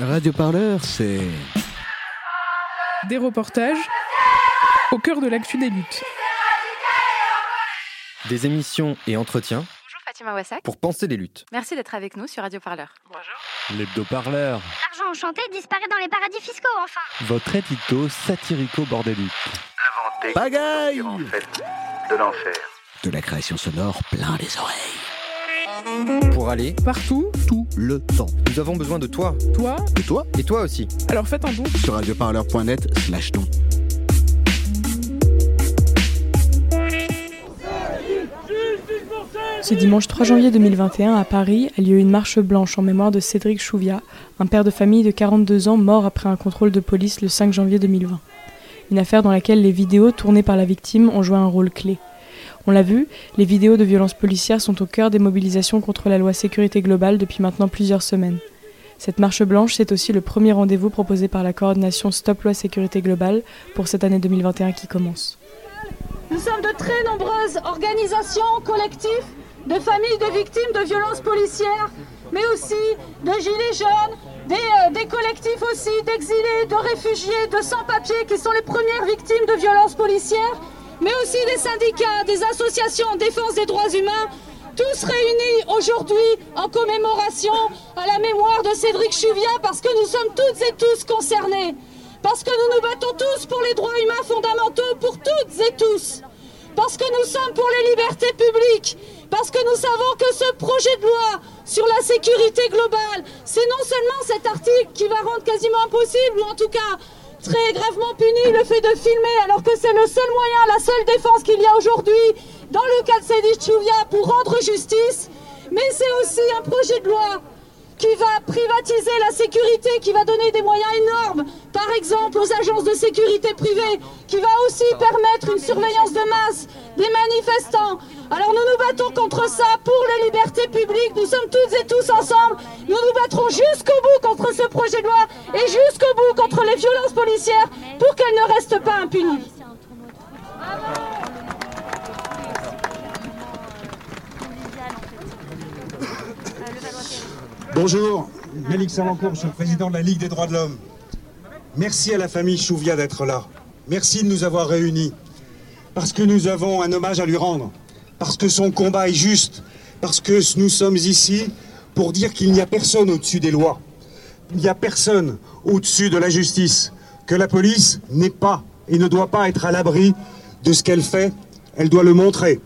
Radio Parleur, c'est. Des reportages au cœur de l'actu des luttes. Des émissions et entretiens Bonjour Fatima Wassak. pour penser les luttes. Merci d'être avec nous sur Radio Parleur. L'hebdo-parleur, L'argent enchanté disparaît dans les paradis fiscaux, enfin votre édito satirico-bordélique. Pagaille de l'enfer. De la création sonore plein les oreilles. Pour aller Partout, Tout le temps. Nous avons besoin de toi. toi, Et toi Et toi aussi. alors faites un don. Sur radioparleur.net slash don. Ce dimanche 3 janvier 2021, à Paris, a lieu une marche blanche en mémoire de Cédric Chouviat, un père de famille de 42 ans mort après un contrôle de police le 5 janvier 2020. Une affaire dans laquelle les vidéos tournées par la victime ont joué un rôle clé. On l'a vu, les vidéos de violences policières sont au cœur des mobilisations contre la loi sécurité globale depuis maintenant plusieurs semaines. Cette marche blanche, c'est aussi le premier rendez-vous proposé par la coordination Stop Loi Sécurité Globale pour cette année 2021 qui commence. Nous sommes de très nombreuses organisations, collectifs, de familles de victimes de violences policières, mais aussi de gilets jaunes, des, euh, des collectifs aussi d'exilés, de réfugiés, de sans-papiers qui sont les premières victimes de violences policières, mais aussi des syndicats, des associations en défense des droits humains, tous réunis aujourd'hui en commémoration à la mémoire de Cédric Chuvia parce que nous sommes toutes et tous concernés. Parce que nous nous battons tous pour les droits humains fondamentaux, pour toutes et tous. Parce que nous sommes pour les libertés publiques. Parce que nous savons que ce projet de loi sur la sécurité globale, c'est non seulement cet article qui va rendre quasiment impossible, ou en tout cas très gravement puni, le fait de filmer, alors que c'est le seul moyen, la seule défense qu'il y a aujourd'hui dans le cas de Cédric Chouviat pour rendre justice. Mais c'est aussi un projet de loi qui va privatiser la sécurité, qui va donner des moyens énormes, par exemple aux agences de sécurité privées, qui va aussi permettre une surveillance de masse des manifestants. Alors nous nous battons contre ça pour les libertés publiques, nous sommes toutes et tous ensemble, nous nous battrons jusqu'au bout contre ce projet de loi et jusqu'au bout contre les violences policières pour qu'elles ne restent pas impunies. Bonjour, Mélix Salancourt, je suis le président de la Ligue des droits de l'homme. Merci à la famille Chouvia d'être là. Merci de nous avoir réunis. Parce que nous avons un hommage à lui rendre. Parce que son combat est juste. Parce que nous sommes ici pour dire qu'il n'y a personne au-dessus des lois. Il n'y a personne au-dessus de la justice. Que la police n'est pas et ne doit pas être à l'abri de ce qu'elle fait. Elle doit le montrer.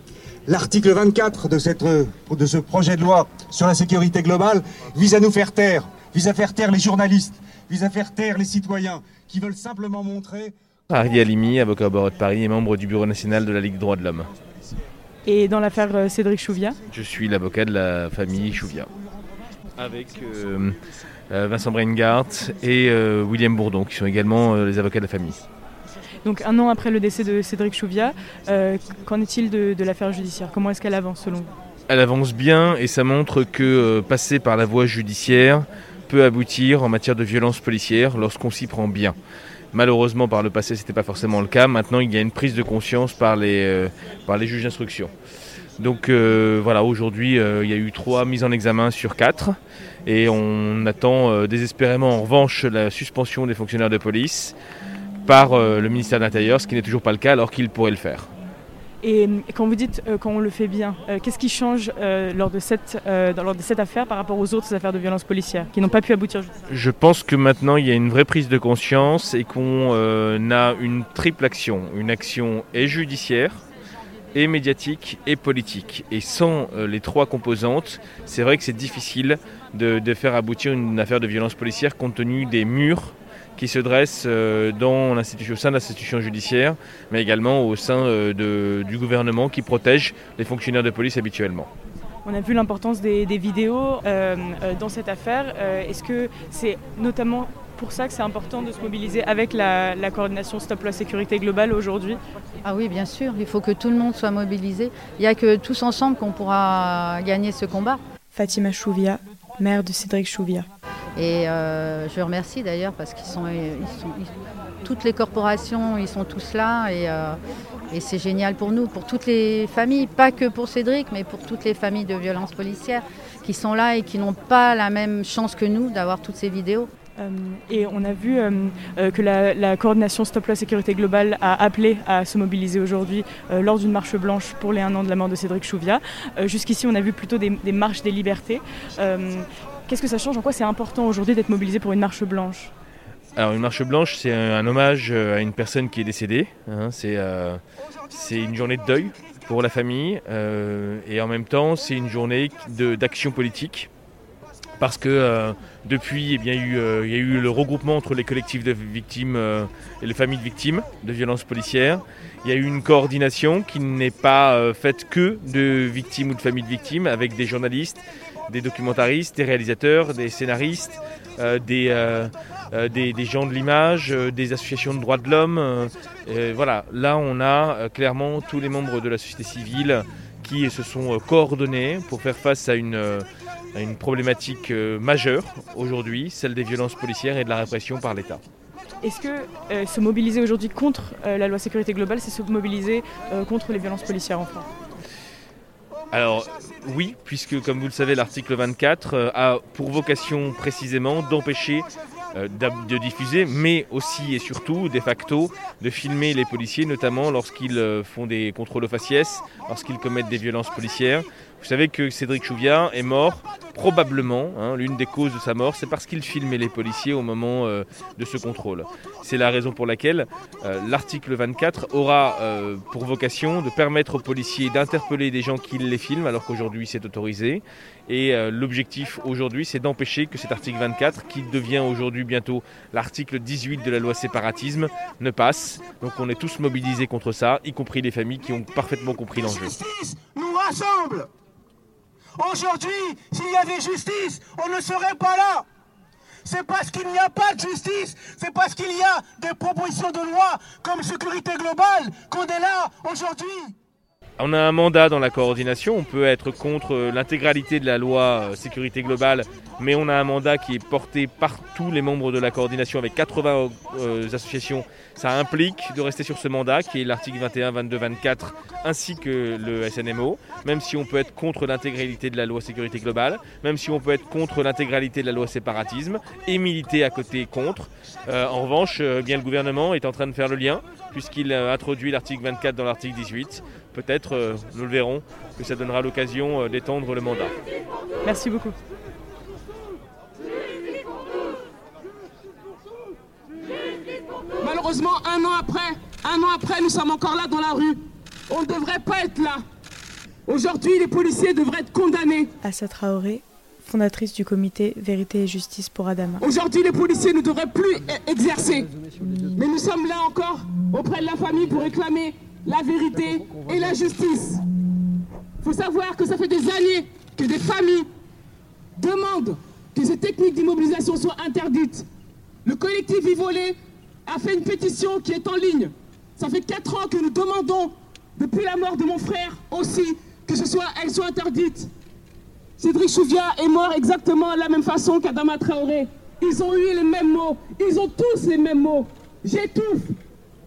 L'article 24 de, cette, de ce projet de loi sur la sécurité globale vise à nous faire taire, vise à faire taire les journalistes, vise à faire taire les citoyens qui veulent simplement montrer Harry Alimi, avocat au barreau de Paris et membre du bureau national de la Ligue droits de l'homme. Et dans l'affaire euh, Cédric Chouviat, Je suis l'avocat de la famille Chouvia. Avec euh, euh, Vincent Breingart et euh, William Bourdon, qui sont également euh, les avocats de la famille. donc un an après le décès de Cédric Chouviat, euh, qu'en est-il de, de l'affaire judiciaire? Comment est-ce qu'elle avance selon vous? Elle avance bien et ça montre que passer par la voie judiciaire peut aboutir en matière de violence policière lorsqu'on s'y prend bien. Malheureusement, par le passé, ce n'était pas forcément le cas. Maintenant, il y a une prise de conscience par les, euh, par les juges d'instruction. Donc euh, voilà, aujourd'hui, euh, il y a eu trois mises en examen sur quatre. Et on attend désespérément, en revanche, la suspension des fonctionnaires de police par le ministère de l'Intérieur, ce qui n'est toujours pas le cas alors qu'il pourrait le faire. Et quand vous dites euh, quand on le fait bien, euh, qu'est-ce qui change euh, lors, de cette, euh, lors de cette affaire par rapport aux autres affaires de violence policière qui n'ont pas pu aboutir Je pense que maintenant il y a une vraie prise de conscience et qu'on a une triple action. Une action et judiciaire, et médiatique, et politique. Et sans les trois composantes, c'est vrai que c'est difficile de faire aboutir une affaire de violence policière compte tenu des murs qui se dressent euh, dans l'institution, au sein de l'institution judiciaire, mais également au sein euh, de- du gouvernement qui protège les fonctionnaires de police habituellement. On a vu l'importance des, des vidéos euh, dans cette affaire. Euh, Est-ce que c'est notamment pour ça que c'est important de se mobiliser avec la, la coordination Stop Loi Sécurité Globale aujourd'hui? Ah oui, bien sûr, il faut que tout le monde soit mobilisé. Il n'y a que tous ensemble qu'on pourra gagner ce combat. Fatima Chouvia, mère de Cédric Chouvia. Et euh, je remercie d'ailleurs parce qu'ils sont, toutes les corporations, ils sont tous là et, euh, et c'est génial pour nous, pour toutes les familles, pas que pour Cédric, mais pour toutes les familles de violences policières qui sont là et qui n'ont pas la même chance que nous d'avoir toutes ces vidéos. Euh, et on a vu que la, coordination Stop la sécurité globale a appelé à se mobiliser aujourd'hui lors d'une marche blanche pour les un an de la mort de Cédric Chouviat. Jusqu'ici, on a vu plutôt des marches des libertés. Qu'est-ce que ça change? En quoi c'est important aujourd'hui d'être mobilisé pour une marche blanche? Alors une marche blanche, c'est un, hommage à une personne qui est décédée. Hein, c'est euh, une journée de deuil pour la famille euh, et en même temps c'est une journée d'action politique parce que euh, depuis eh bien, il, y a eu le regroupement entre les collectifs de victimes et les familles de victimes de violences policières. Il y a eu une coordination qui n'est pas faite que de victimes ou de familles de victimes avec des journalistes, des documentaristes, des réalisateurs, des scénaristes, des euh, des, gens de l'image, euh, des associations de droits de l'homme. Euh, voilà, là on a clairement tous les membres de la société civile qui se sont coordonnés pour faire face à une, à une problématique majeure aujourd'hui, celle des violences policières et de la répression par l'État. Est-ce que se mobiliser aujourd'hui contre la loi sécurité globale, c'est se mobiliser contre les violences policières en France? Alors oui, puisque comme vous le savez, l'article 24 a pour vocation précisément d'empêcher euh, de diffuser, mais aussi et surtout, de facto, de filmer les policiers, notamment lorsqu'ils euh, font des contrôles aux faciès, lorsqu'ils commettent des violences policières. Vous savez que Cédric Chouviat est mort, probablement, hein, l'une des causes de sa mort, c'est parce qu'il filmait les policiers au moment euh, de ce contrôle. C'est la raison pour laquelle euh, l'article 24 aura euh, pour vocation de permettre aux policiers d'interpeller des gens qui les filment, alors qu'aujourd'hui c'est autorisé. Et l'objectif aujourd'hui, c'est d'empêcher que cet article 24, qui devient aujourd'hui bientôt l'article 18 de la loi séparatisme, ne passe. Donc on est tous mobilisés contre ça, y compris les familles qui ont parfaitement compris l'enjeu. nous rassemble Aujourd'hui, s'il y avait justice, on ne serait pas là. C'est parce qu'il n'y a pas de justice, c'est parce qu'il y a des propositions de loi comme sécurité globale qu'on est là aujourd'hui. On a un mandat dans la coordination, on peut être contre l'intégralité de la loi euh, sécurité globale, mais on a un mandat qui est porté par tous les membres de la coordination avec 80 euh, associations. Ça implique de rester sur ce mandat qui est l'article 21, 22, 24 ainsi que le SNMO, même si on peut être contre l'intégralité de la loi sécurité globale, même si on peut être contre l'intégralité de la loi séparatisme et militer à côté contre. Euh, en revanche, bien le gouvernement est en train de faire le lien puisqu'il introduit l'article 24 dans l'article 18 peut-être, euh, nous le verrons, que ça donnera l'occasion euh, d'étendre le mandat. Merci beaucoup. Malheureusement, un an après, un an après, nous sommes encore là dans la rue. On ne devrait pas être là. Aujourd'hui, les policiers devraient être condamnés. Assa Traoré, fondatrice du comité Vérité et Justice pour Adama. Aujourd'hui, les policiers ne devraient plus e-, exercer. Mais nous sommes là encore auprès de la famille pour réclamer la vérité et la justice. Il faut savoir que ça fait des années que des familles demandent que ces techniques d'immobilisation soient interdites. Le collectif Vivolé a fait une pétition qui est en ligne. Ça fait quatre ans que nous demandons, depuis la mort de mon frère aussi, que ce soit, elles soient interdites. Cédric Chouvia est mort exactement de la même façon qu'Adama Traoré. Ils ont eu les mêmes mots. Ils ont tous les mêmes mots. J'étouffe.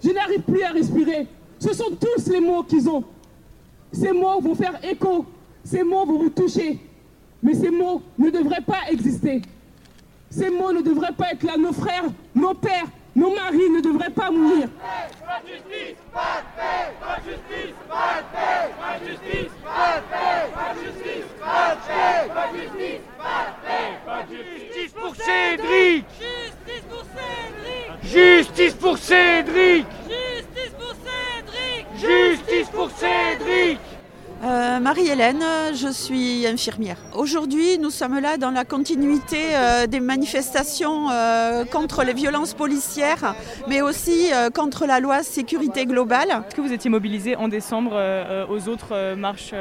Je n'arrive plus à respirer. Ce sont tous les mots qu'ils ont. Ces mots vont faire écho. Ces mots vont vous toucher. Mais ces mots ne devraient pas exister. Ces mots ne devraient pas être là. Nos frères, nos pères, nos maris ne devraient pas mourir. Justice pour Cédric. Justice pour Cédric. Justice pour Cédric. Justice pour Cédric euh, Marie-Hélène, je suis infirmière. Aujourd'hui, nous sommes là dans la continuité euh, des manifestations euh, contre les violences policières, mais aussi contre la loi sécurité globale. Est-ce que vous étiez mobilisé en décembre aux autres marches,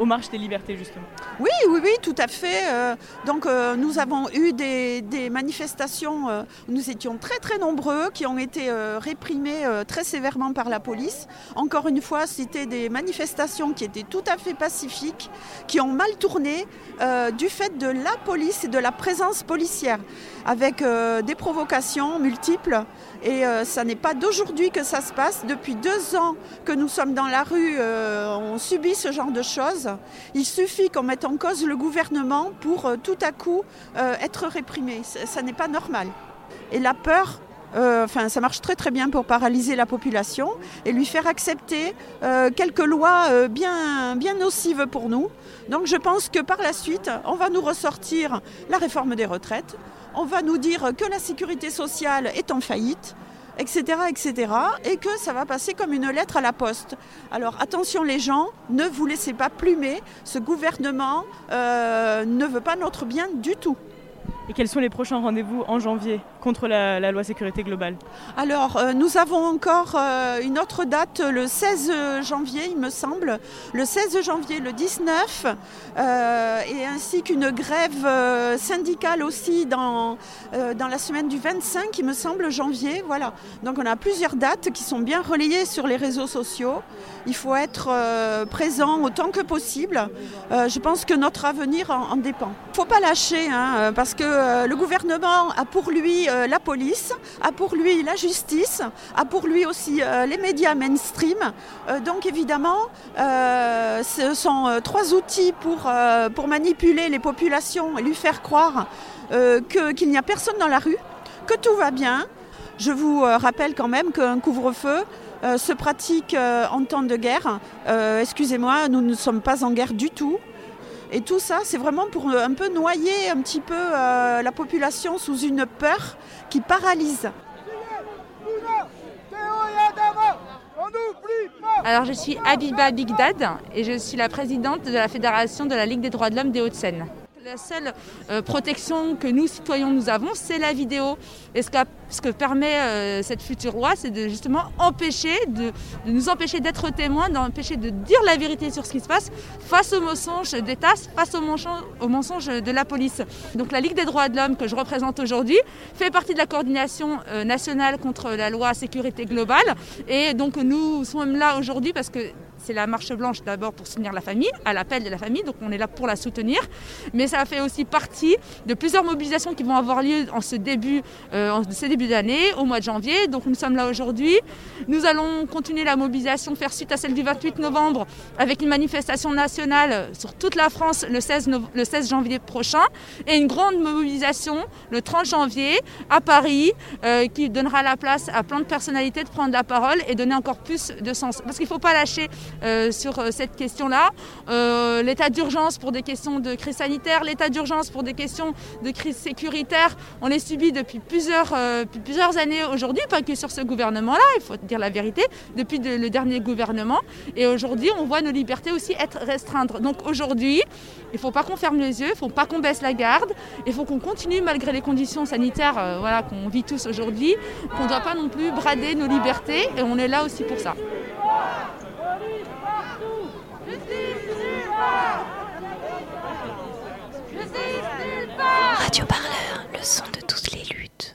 aux marches des libertés justement? Oui, oui, oui, tout à fait. donc nous avons eu des, des manifestations, nous étions très très nombreux, qui ont été réprimés très sévèrement par la police. Encore une fois, c'était des manifestations qui étaient tout à fait pacifiques qui ont mal tourné euh, du fait de la police et de la présence policière, avec euh, des provocations multiples. Et euh, ça n'est pas d'aujourd'hui que ça se passe. Depuis deux ans que nous sommes dans la rue, on subit ce genre de choses. Il suffit qu'on mette en cause le gouvernement pour tout à coup être réprimé. Ça, n'est pas normal. Et la peur, enfin, ça marche très très bien pour paralyser la population et lui faire accepter quelques lois bien, bien nocives pour nous. Donc je pense que par la suite, on va nous ressortir la réforme des retraites, on va nous dire que la sécurité sociale est en faillite, etc., et que ça va passer comme une lettre à la poste. Alors attention les gens, ne vous laissez pas plumer, ce gouvernement euh, ne veut pas notre bien du tout. Et quels sont les prochains rendez-vous en janvier contre la, loi sécurité globale Alors, euh, nous avons encore euh, une autre date, le 16 janvier, il me semble. Le 16 janvier, le 19, euh, et ainsi qu'une grève syndicale aussi dans, dans la semaine du 25, il me semble, janvier. Voilà. Donc, on a plusieurs dates qui sont bien relayées sur les réseaux sociaux. Il faut être présent autant que possible. je pense que notre avenir en, dépend. Il ne faut pas lâcher, hein, parce que le gouvernement a pour lui euh, la police, a pour lui la justice, a pour lui aussi euh, les médias mainstream. Euh, donc évidemment, ce sont trois outils pour manipuler les populations et lui faire croire qu'il n'y a personne dans la rue, que tout va bien. Je vous rappelle quand même qu'un couvre-feu se pratique en temps de guerre. Excusez-moi, nous ne sommes pas en guerre du tout. Et tout ça, c'est vraiment pour un peu noyer un petit peu euh, la population sous une peur qui paralyse. Alors je suis Abiba Bigdad et je suis la présidente de la Fédération de la Ligue des droits de l'homme des Hauts-de-Seine. La seule euh, protection que nous, citoyens, nous avons, c'est la vidéo. Ce que permet euh, cette future loi, c'est de justement empêcher, de, nous empêcher d'être témoins, d'empêcher de dire la vérité sur ce qui se passe face aux mensonges d'État, face aux mensonges, aux mensonges de la police. Donc la Ligue des droits de l'homme que je représente aujourd'hui fait partie de la coordination euh, nationale contre la loi sécurité globale. Et donc nous sommes là aujourd'hui parce que c'est la marche blanche d'abord pour soutenir la famille, à l'appel de la famille, donc on est là pour la soutenir. Mais ça fait aussi partie de plusieurs mobilisations qui vont avoir lieu en ce début, euh, en ce début d'année, au mois de janvier. Donc nous sommes là aujourd'hui. Nous allons continuer la mobilisation, faire suite à celle du 28 novembre, avec une manifestation nationale sur toute la France le 16, le 16 janvier prochain, et une grande mobilisation le 30 janvier à Paris, euh, qui donnera la place à plein de personnalités de prendre la parole et donner encore plus de sens. Parce qu'il ne faut pas lâcher euh, sur euh, cette question-là. L'état d'urgence pour des questions de crise sanitaire, l'état d'urgence pour des questions de crise sécuritaire, on les subit depuis plusieurs, plusieurs années aujourd'hui, pas que sur ce gouvernement-là, il faut dire la vérité, depuis le dernier gouvernement. Et aujourd'hui, on voit nos libertés aussi être restreintes. Donc aujourd'hui, il ne faut pas qu'on ferme les yeux, il ne faut pas qu'on baisse la garde, il faut qu'on continue malgré les conditions sanitaires voilà, qu'on vit tous aujourd'hui, qu'on ne doit pas non plus brader nos libertés et on est là aussi pour ça. Radio Parleur, le son de toutes les luttes.